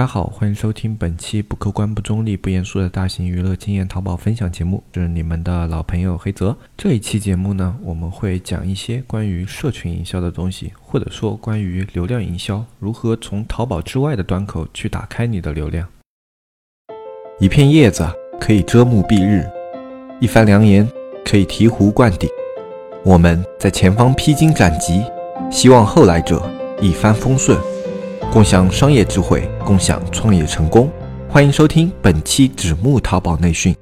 大家好，欢迎收听本期不客观、不中立、不严肃的大型娱乐经验淘宝分享节目，是你们的老朋友黑泽。这一期节目呢，我们会讲一些关于社群营销的东西，或者说关于流量营销，如何从淘宝之外的端口去打开你的流量。一片叶子可以遮目蔽日，一番良言可以醍醐灌顶。我们在前方披荆斩棘，希望后来者一帆风顺。共享商业智慧，共享创业成功。欢迎收听本期纸木淘宝内训。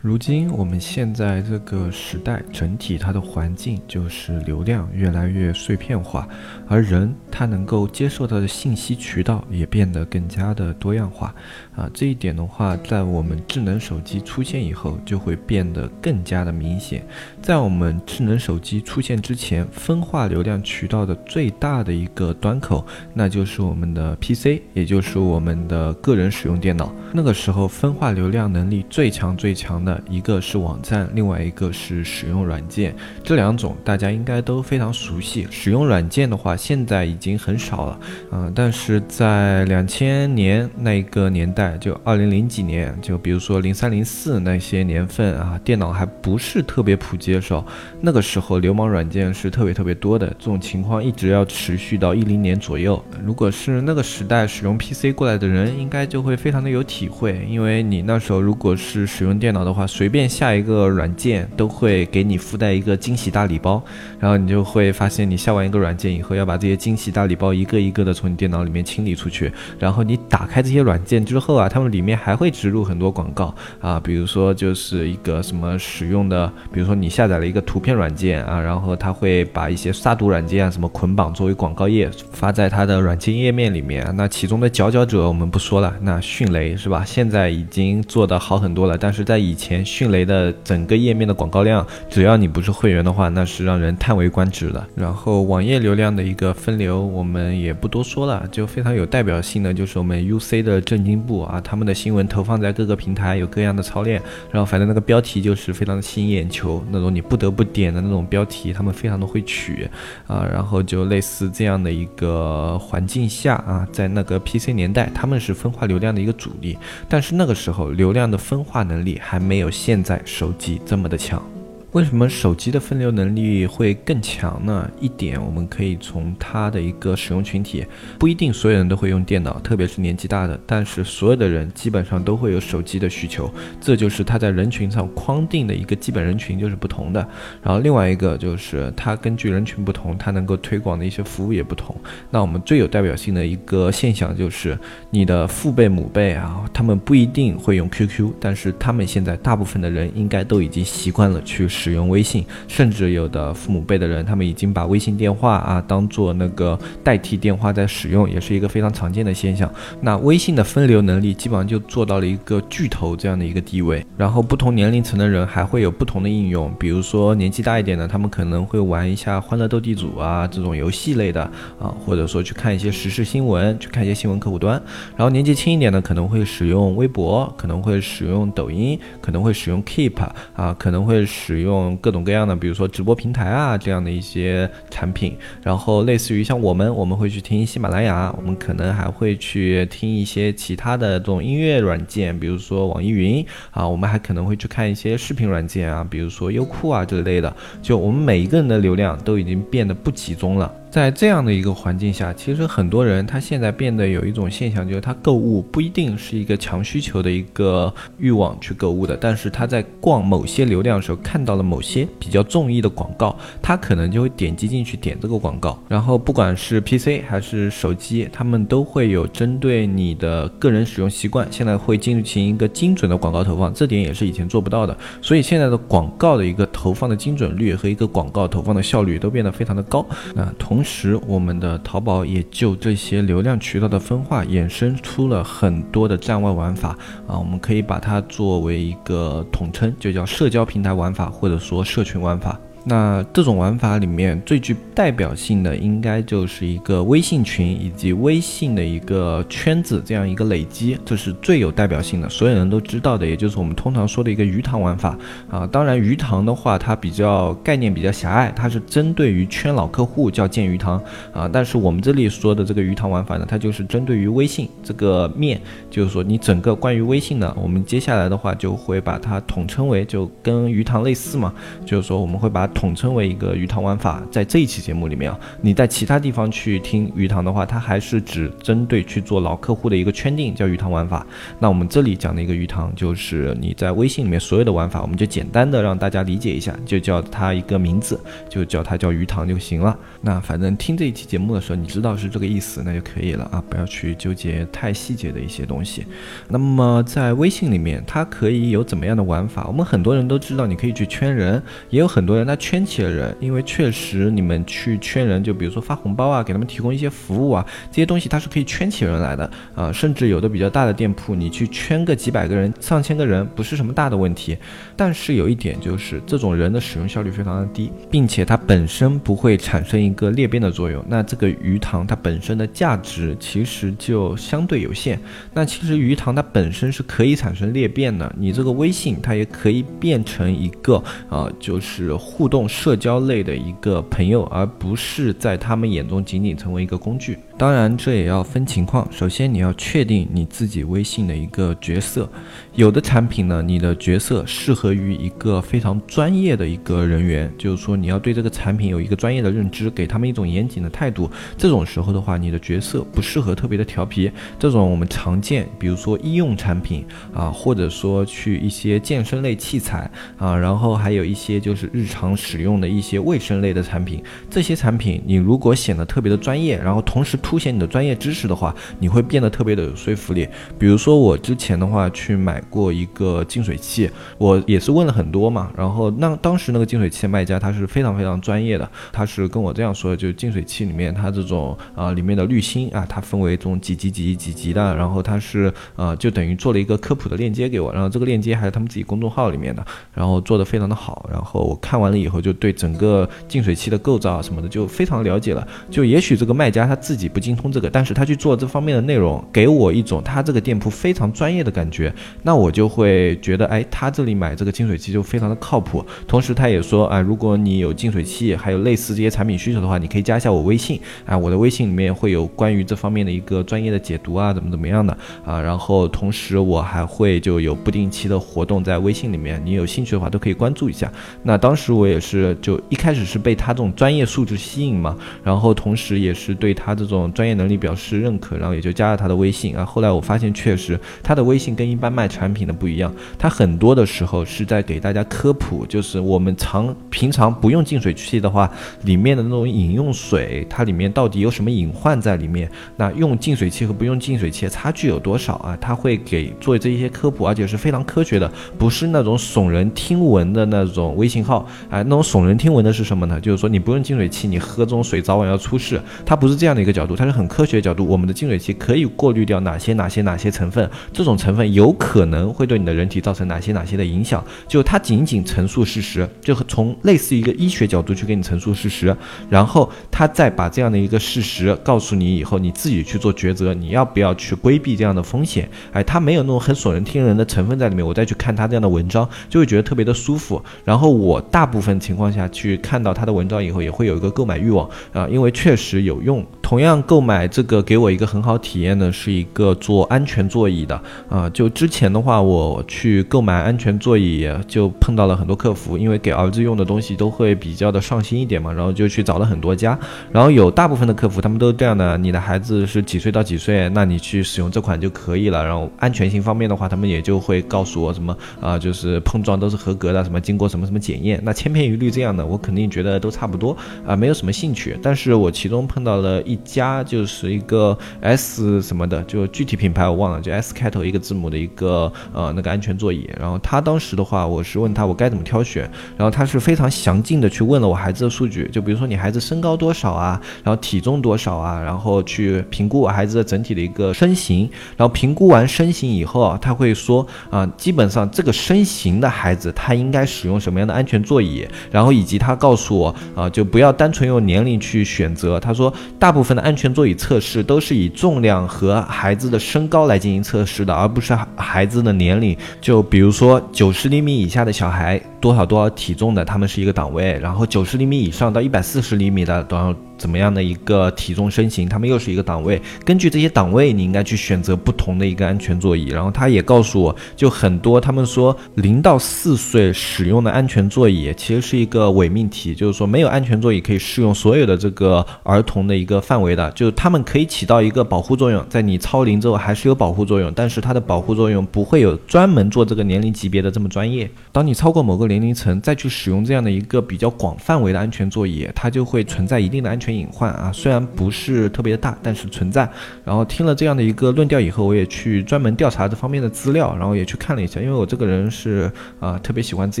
如今我们现在这个时代，整体它的环境就是流量越来越碎片化，而人他能够接受到的信息渠道也变得更加的多样化啊。这一点的话，在我们智能手机出现以后，就会变得更加的明显。在我们智能手机出现之前，分化流量渠道的最大的一个端口，那就是我们的 PC，也就是我们的个人使用电脑。那个时候，分化流量能力最强最强的。一个是网站，另外一个是使用软件，这两种大家应该都非常熟悉。使用软件的话，现在已经很少了，嗯，但是在两千年那一个年代，就二零零几年，就比如说零三零四那些年份啊，电脑还不是特别普及的时候，那个时候流氓软件是特别特别多的。这种情况一直要持续到一零年左右。如果是那个时代使用 PC 过来的人，应该就会非常的有体会，因为你那时候如果是使用电脑的话。随便下一个软件都会给你附带一个惊喜大礼包，然后你就会发现，你下完一个软件以后，要把这些惊喜大礼包一个一个的从你电脑里面清理出去。然后你打开这些软件之后啊，他们里面还会植入很多广告啊，比如说就是一个什么使用的，比如说你下载了一个图片软件啊，然后他会把一些杀毒软件啊什么捆绑作为广告页发在他的软件页面里面。那其中的佼佼者我们不说了，那迅雷是吧？现在已经做得好很多了，但是在以前。前迅雷的整个页面的广告量，只要你不是会员的话，那是让人叹为观止的。然后网页流量的一个分流，我们也不多说了，就非常有代表性的就是我们 UC 的正经部啊，他们的新闻投放在各个平台有各样的操练，然后反正那个标题就是非常的吸引眼球，那种你不得不点的那种标题，他们非常的会取啊。然后就类似这样的一个环境下啊，在那个 PC 年代，他们是分化流量的一个主力，但是那个时候流量的分化能力还没没。有现在手机这么的强。为什么手机的分流能力会更强呢？一点我们可以从它的一个使用群体，不一定所有人都会用电脑，特别是年纪大的，但是所有的人基本上都会有手机的需求，这就是它在人群上框定的一个基本人群就是不同的。然后另外一个就是它根据人群不同，它能够推广的一些服务也不同。那我们最有代表性的一个现象就是你的父辈母辈啊，他们不一定会用 QQ，但是他们现在大部分的人应该都已经习惯了去。使用微信，甚至有的父母辈的人，他们已经把微信电话啊当做那个代替电话在使用，也是一个非常常见的现象。那微信的分流能力基本上就做到了一个巨头这样的一个地位。然后不同年龄层的人还会有不同的应用，比如说年纪大一点的，他们可能会玩一下欢乐斗地主啊这种游戏类的啊，或者说去看一些时事新闻，去看一些新闻客户端。然后年纪轻一点的可能会使用微博，可能会使用抖音，可能会使用 Keep 啊，可能会使用。用各种各样的，比如说直播平台啊这样的一些产品，然后类似于像我们，我们会去听喜马拉雅，我们可能还会去听一些其他的这种音乐软件，比如说网易云啊，我们还可能会去看一些视频软件啊，比如说优酷啊这类的。就我们每一个人的流量都已经变得不集中了。在这样的一个环境下，其实很多人他现在变得有一种现象，就是他购物不一定是一个强需求的一个欲望去购物的，但是他在逛某些流量的时候看到了某些比较中意的广告，他可能就会点击进去点这个广告。然后不管是 PC 还是手机，他们都会有针对你的个人使用习惯，现在会进行一个精准的广告投放，这点也是以前做不到的。所以现在的广告的一个投放的精准率和一个广告投放的效率都变得非常的高。那同时，我们的淘宝也就这些流量渠道的分化，衍生出了很多的站外玩法啊，我们可以把它作为一个统称，就叫社交平台玩法，或者说社群玩法。那这种玩法里面最具代表性的，应该就是一个微信群以及微信的一个圈子这样一个累积，这是最有代表性的，所有人都知道的，也就是我们通常说的一个鱼塘玩法啊。当然，鱼塘的话，它比较概念比较狭隘，它是针对于圈老客户叫建鱼塘啊。但是我们这里说的这个鱼塘玩法呢，它就是针对于微信这个面，就是说你整个关于微信的，我们接下来的话就会把它统称为，就跟鱼塘类似嘛，就是说我们会把。统称为一个鱼塘玩法，在这一期节目里面啊，你在其他地方去听鱼塘的话，它还是只针对去做老客户的一个圈定，叫鱼塘玩法。那我们这里讲的一个鱼塘，就是你在微信里面所有的玩法，我们就简单的让大家理解一下，就叫它一个名字，就叫它叫鱼塘就行了。那反正听这一期节目的时候，你知道是这个意思，那就可以了啊，不要去纠结太细节的一些东西。那么在微信里面，它可以有怎么样的玩法？我们很多人都知道，你可以去圈人，也有很多人他。圈起了人，因为确实你们去圈人，就比如说发红包啊，给他们提供一些服务啊，这些东西它是可以圈起人来的啊。甚至有的比较大的店铺，你去圈个几百个人、上千个人，不是什么大的问题。但是有一点就是，这种人的使用效率非常的低，并且它本身不会产生一个裂变的作用。那这个鱼塘它本身的价值其实就相对有限。那其实鱼塘它本身是可以产生裂变的，你这个微信它也可以变成一个啊，就是互动。用社交类的一个朋友，而不是在他们眼中仅仅成为一个工具。当然，这也要分情况。首先，你要确定你自己微信的一个角色。有的产品呢，你的角色适合于一个非常专业的一个人员，就是说你要对这个产品有一个专业的认知，给他们一种严谨的态度。这种时候的话，你的角色不适合特别的调皮。这种我们常见，比如说医用产品啊，或者说去一些健身类器材啊，然后还有一些就是日常使用的一些卫生类的产品。这些产品你如果显得特别的专业，然后同时凸显你的专业知识的话，你会变得特别的有说服力。比如说我之前的话去买。过一个净水器，我也是问了很多嘛，然后那当时那个净水器的卖家他是非常非常专业的，他是跟我这样说的，就净水器里面它这种啊里面的滤芯啊，它分为这种几级几级几级的，然后它是呃就等于做了一个科普的链接给我，然后这个链接还是他们自己公众号里面的，然后做的非常的好，然后我看完了以以后就对整个净水器的构造啊什么的就非常了解了，就也许这个卖家他自己不精通这个，但是他去做这方面的内容，给我一种他这个店铺非常专业的感觉，那。我就会觉得，哎，他这里买这个净水器就非常的靠谱。同时，他也说，啊，如果你有净水器，还有类似这些产品需求的话，你可以加一下我微信，啊，我的微信里面会有关于这方面的一个专业的解读啊，怎么怎么样的啊。然后，同时我还会就有不定期的活动在微信里面，你有兴趣的话都可以关注一下。那当时我也也是就一开始是被他这种专业素质吸引嘛，然后同时也是对他这种专业能力表示认可，然后也就加了他的微信啊。后来我发现确实他的微信跟一般卖产品的不一样，他很多的时候是在给大家科普，就是我们常平常不用净水器的话，里面的那种饮用水，它里面到底有什么隐患在里面？那用净水器和不用净水器差距有多少啊？他会给做这一些科普，而且是非常科学的，不是那种耸人听闻的那种微信号。哎，那种耸人听闻的是什么呢？就是说你不用净水器，你喝这种水早晚要出事。它不是这样的一个角度，它是很科学角度。我们的净水器可以过滤掉哪些哪些哪些成分？这种成分有可能。会对你的人体造成哪些哪些的影响？就它仅仅陈述事实，就从类似一个医学角度去给你陈述事实，然后他再把这样的一个事实告诉你以后，你自己去做抉择，你要不要去规避这样的风险？哎，他没有那种很耸人听人的成分在里面，我再去看他这样的文章，就会觉得特别的舒服。然后我大部分情况下去看到他的文章以后，也会有一个购买欲望。啊，因为确实有用。同样购买这个给我一个很好体验的是一个做安全座椅的。啊，就之前的话我去购买安全座椅就碰到了很多客服，因为给儿子用的东西都会比较的上心一点嘛，然后就去找了很多家，然后有大部分的客服他们都是这样的，你的孩子是几岁到几岁，那你去使用这款就可以了，然后安全性方面的话，他们也就会告诉我什么啊，就是碰撞都是合格的，什么经过什么什么检验，那千篇一律这样的，我肯定觉得都差不多啊，没有什么兴趣，但是我其中碰到了一。家就是一个 S 什么的，就具体品牌我忘了，就 S 开头一个字母的一个呃那个安全座椅。然后他当时的话，我是问他我该怎么挑选，然后他是非常详尽的去问了我孩子的数据，就比如说你孩子身高多少啊，然后体重多少啊，然后去评估我孩子的整体的一个身形，然后评估完身形以后啊，他会说啊，基本上这个身形的孩子他应该使用什么样的安全座椅然后以及他告诉我啊，就不要单纯用年龄去选择。他说，大部分的安全座椅测试都是以重量和孩子的身高来进行测试的，而不是孩子的年龄。就比如说九十厘米以下的小孩，多少多少体重的，他们是一个档位；然后九十厘米以上到一百四十厘米的，然后。怎么样的一个体重身形，他们又是一个档位。根据这些档位，你应该去选择不同的一个安全座椅。然后他也告诉我，就很多他们说零到四岁使用的安全座椅其实是一个伪命题，就是说没有安全座椅可以适用所有的这个儿童的一个范围的，就是他们可以起到一个保护作用，在你超龄之后还是有保护作用，但是它的保护作用不会有专门做这个年龄级别的这么专业。当你超过某个年年龄层再去使用这样的一个比较广范围的安全座椅，它就会存在一定的安全。隐患啊，虽然不是特别的大，但是存在。然后听了这样的一个论调以后，我也去专门调查这方面的资料，然后也去看了一下。因为我这个人是啊，特别喜欢自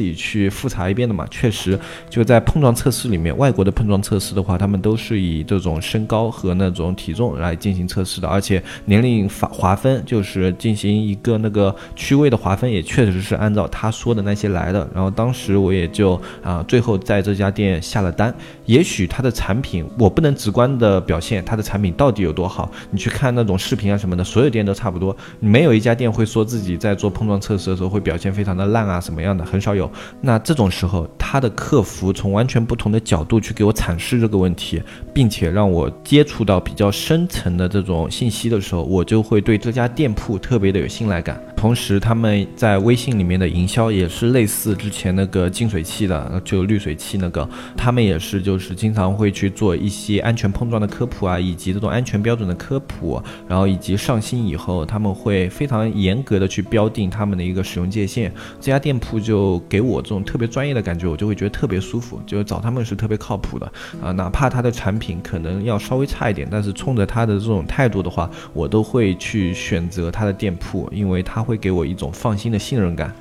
己去复查一遍的嘛。确实，就在碰撞测试里面，外国的碰撞测试的话，他们都是以这种身高和那种体重来进行测试的，而且年龄划划分就是进行一个那个区位的划分，也确实是按照他说的那些来的。然后当时我也就啊，最后在这家店下了单。也许他的产品。我不能直观的表现它的产品到底有多好。你去看那种视频啊什么的，所有店都差不多。没有一家店会说自己在做碰撞测试的时候会表现非常的烂啊什么样的，很少有。那这种时候，他的客服从完全不同的角度去给我阐释这个问题，并且让我接触到比较深层的这种信息的时候，我就会对这家店铺特别的有信赖感。同时，他们在微信里面的营销也是类似之前前那个净水器的，就滤水器那个，他们也是就是经常会去做一些安全碰撞的科普啊，以及这种安全标准的科普，然后以及上新以后，他们会非常严格的去标定他们的一个使用界限。这家店铺就给我这种特别专业的感觉，我就会觉得特别舒服，就是找他们是特别靠谱的啊，哪怕他的产品可能要稍微差一点，但是冲着他的这种态度的话，我都会去选择他的店铺，因为他。会给我一种放心的信任感。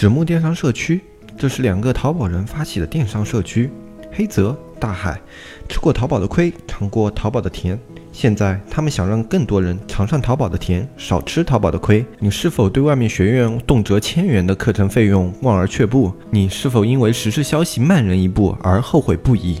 纸木电商社区，这是两个淘宝人发起的电商社区。黑泽大海，吃过淘宝的亏，尝过淘宝的甜。现在他们想让更多人尝上淘宝的甜，少吃淘宝的亏。你是否对外面学院动辄千元的课程费用望而却步？你是否因为时事消息慢人一步而后悔不已？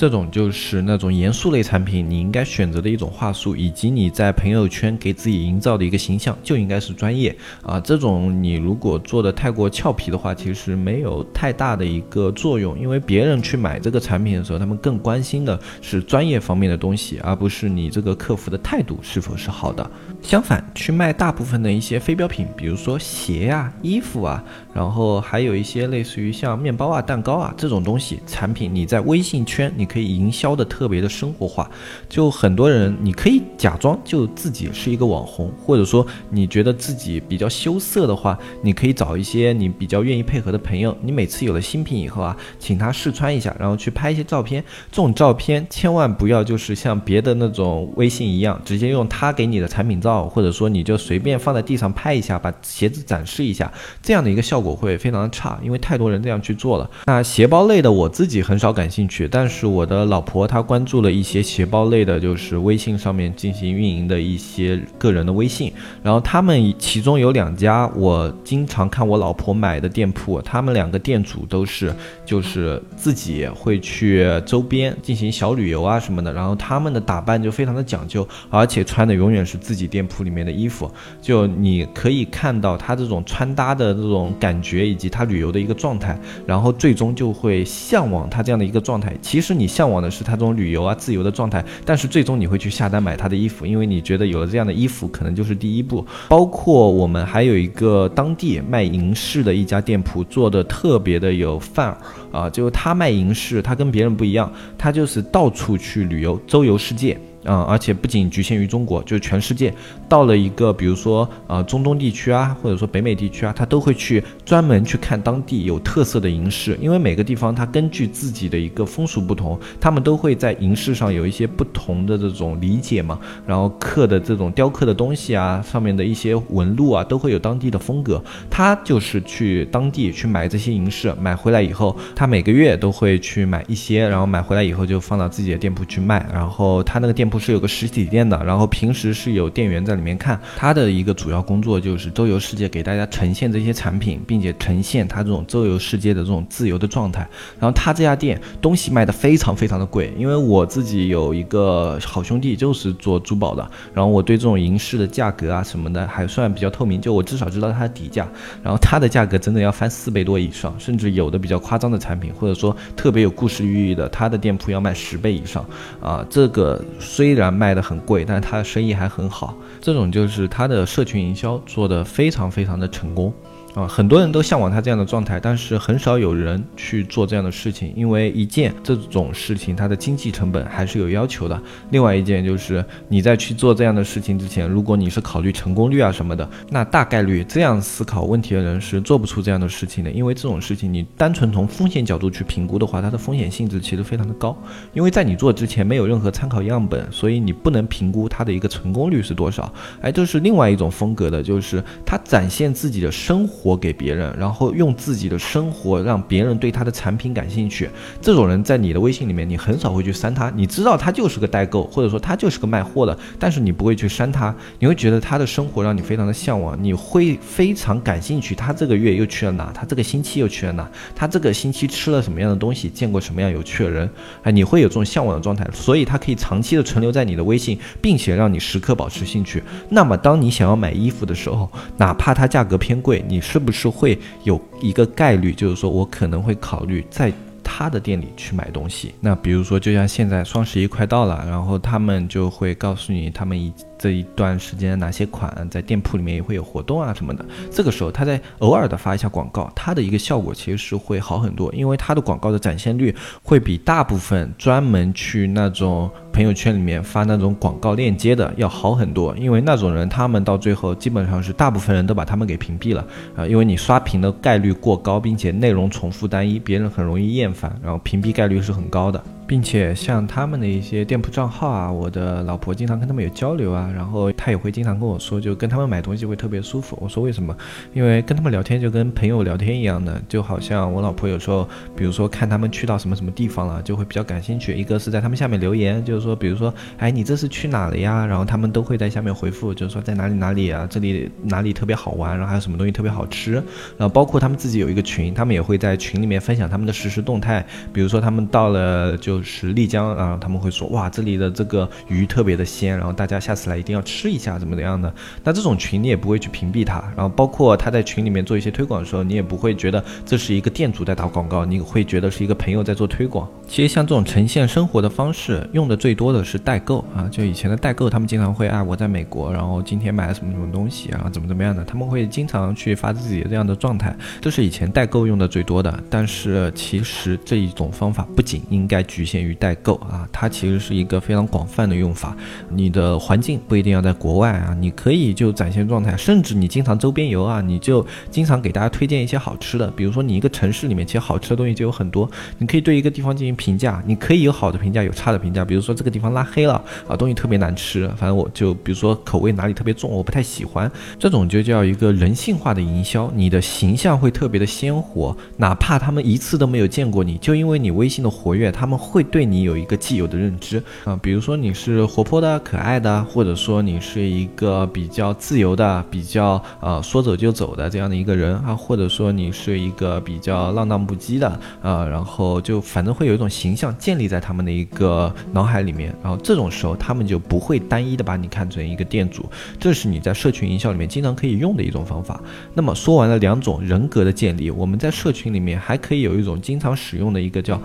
这种就是那种严肃类产品，你应该选择的一种话术，以及你在朋友圈给自己营造的一个形象，就应该是专业啊。这种你如果做的太过俏皮的话，其实没有太大的一个作用，因为别人去买这个产品的时候，他们更关心的是专业方面的东西，而不是你这个客服的态度是否是好的。相反，去卖大部分的一些非标品，比如说鞋啊、衣服啊，然后还有一些类似于像面包啊、蛋糕啊这种东西产品，你在微信圈你。可以营销的特别的生活化，就很多人，你可以假装就自己是一个网红，或者说你觉得自己比较羞涩的话，你可以找一些你比较愿意配合的朋友，你每次有了新品以后啊，请他试穿一下，然后去拍一些照片。这种照片千万不要就是像别的那种微信一样，直接用他给你的产品照，或者说你就随便放在地上拍一下，把鞋子展示一下，这样的一个效果会非常的差，因为太多人这样去做了。那鞋包类的我自己很少感兴趣，但是。我的老婆她关注了一些鞋包类的，就是微信上面进行运营的一些个人的微信，然后他们其中有两家我经常看我老婆买的店铺，他们两个店主都是就是自己会去周边进行小旅游啊什么的，然后他们的打扮就非常的讲究，而且穿的永远是自己店店铺里面的衣服，就你可以看到他这种穿搭的这种感觉以及他旅游的一个状态，然后最终就会向往他这样的一个状态。其实你。向往的是他这种旅游啊、自由的状态，但是最终你会去下单买他的衣服，因为你觉得有了这样的衣服，可能就是第一步。包括我们还有一个当地卖银饰的一家店铺，做的特别的有范儿啊，就他卖银饰，他跟别人不一样，他就是到处去旅游，周游世界。嗯，而且不仅局限于中国，就是全世界，到了一个比如说呃中东地区啊，或者说北美地区啊，他都会去专门去看当地有特色的银饰，因为每个地方它根据自己的一个风俗不同，他们都会在银饰上有一些不同的这种理解嘛，然后刻的这种雕刻的东西啊，上面的一些纹路啊，都会有当地的风格。他就是去当地去买这些银饰，买回来以后，他每个月都会去买一些，然后买回来以后就放到自己的店铺去卖，然后他那个店。铺是有个实体店的，然后平时是有店员在里面看。他的一个主要工作就是周游世界，给大家呈现这些产品，并且呈现他这种周游世界的这种自由的状态。然后他这家店东西卖的非常非常的贵，因为我自己有一个好兄弟就是做珠宝的，然后我对这种银饰的价格啊什么的还算比较透明，就我至少知道它的底价。然后它的价格真的要翻四倍多以上，甚至有的比较夸张的产品，或者说特别有故事寓意的，他的店铺要卖十倍以上啊，这个。虽然卖的很贵，但是他的生意还很好。这种就是他的社群营销做的非常非常的成功。啊，很多人都向往他这样的状态，但是很少有人去做这样的事情，因为一件这种事情它的经济成本还是有要求的。另外一件就是你在去做这样的事情之前，如果你是考虑成功率啊什么的，那大概率这样思考问题的人是做不出这样的事情的。因为这种事情你单纯从风险角度去评估的话，它的风险性质其实非常的高。因为在你做之前没有任何参考样本，所以你不能评估它的一个成功率是多少。哎，这是另外一种风格的，就是他展现自己的生活。活给别人，然后用自己的生活让别人对他的产品感兴趣。这种人在你的微信里面，你很少会去删他。你知道他就是个代购，或者说他就是个卖货的，但是你不会去删他。你会觉得他的生活让你非常的向往，你会非常感兴趣。他这个月又去了哪？他这个星期又去了哪？他这个星期吃了什么样的东西？见过什么样有趣的人？哎，你会有这种向往的状态，所以他可以长期的存留在你的微信，并且让你时刻保持兴趣。那么，当你想要买衣服的时候，哪怕它价格偏贵，你。是不是会有一个概率，就是说我可能会考虑在他的店里去买东西？那比如说，就像现在双十一快到了，然后他们就会告诉你，他们已。这一段时间哪些款在店铺里面也会有活动啊什么的，这个时候他在偶尔的发一下广告，它的一个效果其实是会好很多，因为它的广告的展现率会比大部分专门去那种朋友圈里面发那种广告链接的要好很多，因为那种人他们到最后基本上是大部分人都把他们给屏蔽了啊，因为你刷屏的概率过高，并且内容重复单一，别人很容易厌烦，然后屏蔽概率是很高的。并且像他们的一些店铺账号啊，我的老婆经常跟他们有交流啊，然后她也会经常跟我说，就跟他们买东西会特别舒服。我说为什么？因为跟他们聊天就跟朋友聊天一样的，就好像我老婆有时候，比如说看他们去到什么什么地方了，就会比较感兴趣。一个是在他们下面留言，就是说，比如说，哎，你这是去哪了呀？然后他们都会在下面回复，就是说在哪里哪里啊，这里哪里特别好玩，然后还有什么东西特别好吃。然后包括他们自己有一个群，他们也会在群里面分享他们的实时动态，比如说他们到了就。是丽江啊，他们会说哇，这里的这个鱼特别的鲜，然后大家下次来一定要吃一下，怎么怎样的？那这种群你也不会去屏蔽他，然后包括他在群里面做一些推广的时候，你也不会觉得这是一个店主在打广告，你会觉得是一个朋友在做推广。其实像这种呈现生活的方式，用的最多的是代购啊，就以前的代购，他们经常会啊，我在美国，然后今天买了什么什么东西啊，怎么怎么样的，他们会经常去发自己这样的状态，这是以前代购用的最多的。但是其实这一种方法不仅应该局限。限于代购啊，它其实是一个非常广泛的用法。你的环境不一定要在国外啊，你可以就展现状态，甚至你经常周边游啊，你就经常给大家推荐一些好吃的。比如说你一个城市里面其实好吃的东西就有很多，你可以对一个地方进行评价，你可以有好的评价，有差的评价。比如说这个地方拉黑了啊，东西特别难吃，反正我就比如说口味哪里特别重，我不太喜欢，这种就叫一个人性化的营销，你的形象会特别的鲜活，哪怕他们一次都没有见过你，就因为你微信的活跃，他们会。会对你有一个既有的认知啊，比如说你是活泼的、可爱的，或者说你是一个比较自由的、比较呃说走就走的这样的一个人啊，或者说你是一个比较浪荡不羁的啊，然后就反正会有一种形象建立在他们的一个脑海里面，然后这种时候他们就不会单一的把你看成一个店主，这是你在社群营销里面经常可以用的一种方法。那么说完了两种人格的建立，我们在社群里面还可以有一种经常使用的一个叫。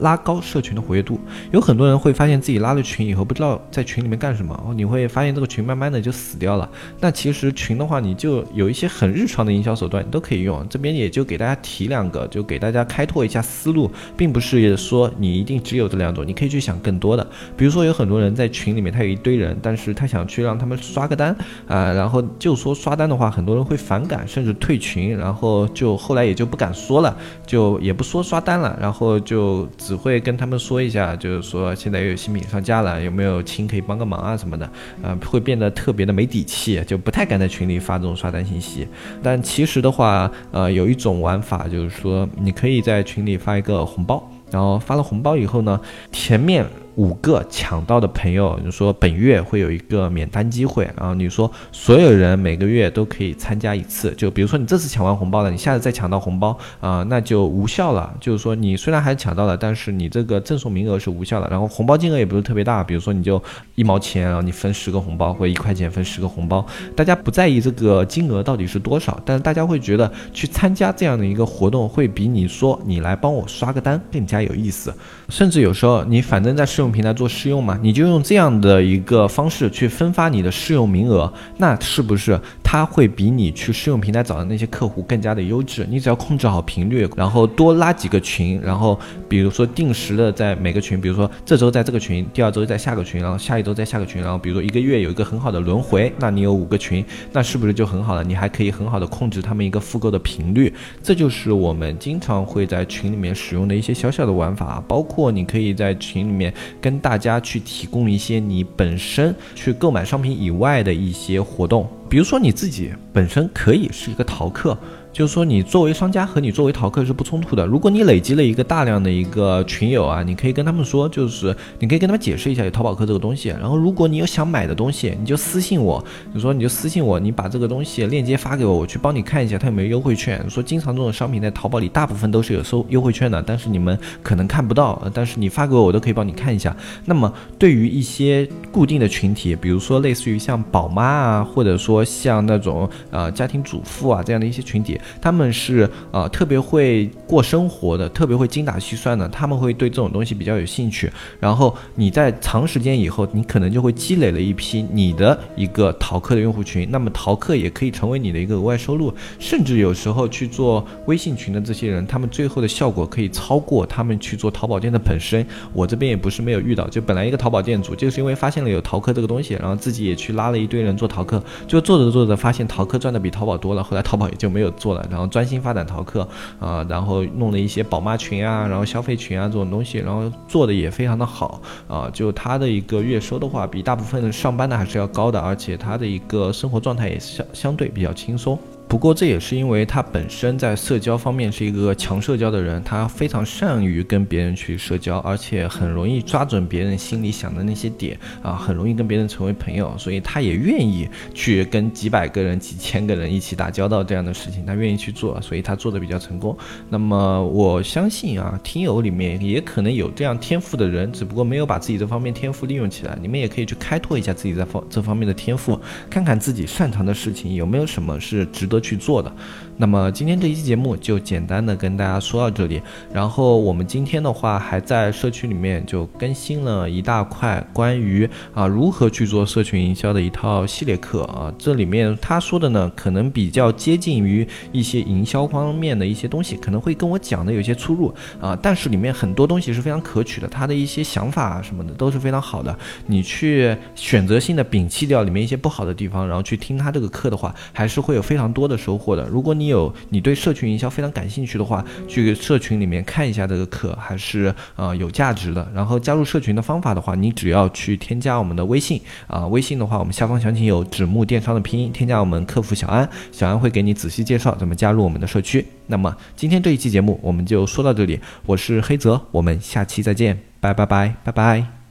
拉高社群的活跃度。有很多人会发现自己拉了群以后，不知道在群里面干什么，哦，你会发现这个群慢慢的就死掉了。那其实群的话，你就有一些很日常的营销手段，你都可以用。这边也就给大家提两个，就给大家开拓一下思路，并不是说你一定只有这两种，你可以去想更多的。比如说有很多人在群里面，他有一堆人，但是他想去让他们刷个单啊，然后就说刷单的话，很多人会反感，甚至退群，然后就后来也就不敢说了，就也不说刷单了，然后就只会跟他们说一下，就是说现在又有新品上架了，有没有亲可以帮个忙啊什么的，呃，会变得特别的没底气，就不太敢在群里发这种刷单信息。但其实的话，呃，有一种玩法就是说，你可以在群里发一个红包，然后发了红包以后呢，前面。五个抢到的朋友，你说本月会有一个免单机会，啊你说所有人每个月都可以参加一次，就比如说你这次抢完红包了，你下次再抢到红包啊，那就无效了。就是说你虽然还抢到了，但是你这个赠送名额是无效的，然后红包金额也不是特别大，比如说你就一毛钱，然后你分十个红包，或者一块钱分十个红包，大家不在意这个金额到底是多少，但是大家会觉得去参加这样的一个活动会比你说你来帮我刷个单更加有意思，甚至有时候你反正在用平台做试用嘛，你就用这样的一个方式去分发你的试用名额，那是不是它会比你去试用平台找的那些客户更加的优质？你只要控制好频率，然后多拉几个群，然后比如说定时的在每个群，比如说这周在这个群，第二周在下个群，然后下一周在下个群，然后比如说一个月有一个很好的轮回，那你有五个群，那是不是就很好了？你还可以很好的控制他们一个复购的频率，这就是我们经常会在群里面使用的一些小小的玩法，包括你可以在群里面。跟大家去提供一些你本身去购买商品以外的一些活动，比如说你自己本身可以是一个淘客。就是说，你作为商家和你作为淘客是不冲突的。如果你累积了一个大量的一个群友啊，你可以跟他们说，就是你可以跟他们解释一下有淘宝客这个东西。然后，如果你有想买的东西，你就私信我，就说你就私信我，你把这个东西链接发给我，我去帮你看一下它有没有优惠券。说经常这种商品在淘宝里大部分都是有收优惠券的，但是你们可能看不到，但是你发给我，我都可以帮你看一下。那么，对于一些固定的群体，比如说类似于像宝妈啊，或者说像那种呃家庭主妇啊这样的一些群体。他们是呃特别会过生活的，特别会精打细算的，他们会对这种东西比较有兴趣。然后你在长时间以后，你可能就会积累了一批你的一个淘客的用户群，那么淘客也可以成为你的一个额外收入。甚至有时候去做微信群的这些人，他们最后的效果可以超过他们去做淘宝店的本身。我这边也不是没有遇到，就本来一个淘宝店主就是因为发现了有淘客这个东西，然后自己也去拉了一堆人做淘客，就做着做着发现淘客赚的比淘宝多了，后来淘宝也就没有做然后专心发展淘客啊，然后弄了一些宝妈群啊，然后消费群啊这种东西，然后做的也非常的好啊。就他的一个月收的话，比大部分上班的还是要高的，而且他的一个生活状态也相相对比较轻松。不过这也是因为他本身在社交方面是一个强社交的人，他非常善于跟别人去社交，而且很容易抓准别人心里想的那些点啊，很容易跟别人成为朋友，所以他也愿意去跟几百个人、几千个人一起打交道这样的事情，他愿意去做，所以他做的比较成功。那么我相信啊，听友里面也可能有这样天赋的人，只不过没有把自己这方面天赋利用起来。你们也可以去开拓一下自己在方这方面的天赋，看看自己擅长的事情有没有什么是值得。去做的。那么今天这一期节目就简单的跟大家说到这里。然后我们今天的话还在社区里面就更新了一大块关于啊如何去做社群营销的一套系列课啊。这里面他说的呢，可能比较接近于一些营销方面的一些东西，可能会跟我讲的有些出入啊。但是里面很多东西是非常可取的，他的一些想法啊什么的都是非常好的。你去选择性的摒弃掉里面一些不好的地方，然后去听他这个课的话，还是会有非常多的收获的。如果你你有你对社群营销非常感兴趣的话，去社群里面看一下这个课，还是呃有价值的。然后加入社群的方法的话，你只要去添加我们的微信啊，微信的话我们下方详情有纸木电商的拼音，添加我们客服小安，小安会给你仔细介绍怎么加入我们的社区。那么今天这一期节目我们就说到这里，我是黑泽，我们下期再见，拜拜拜拜拜。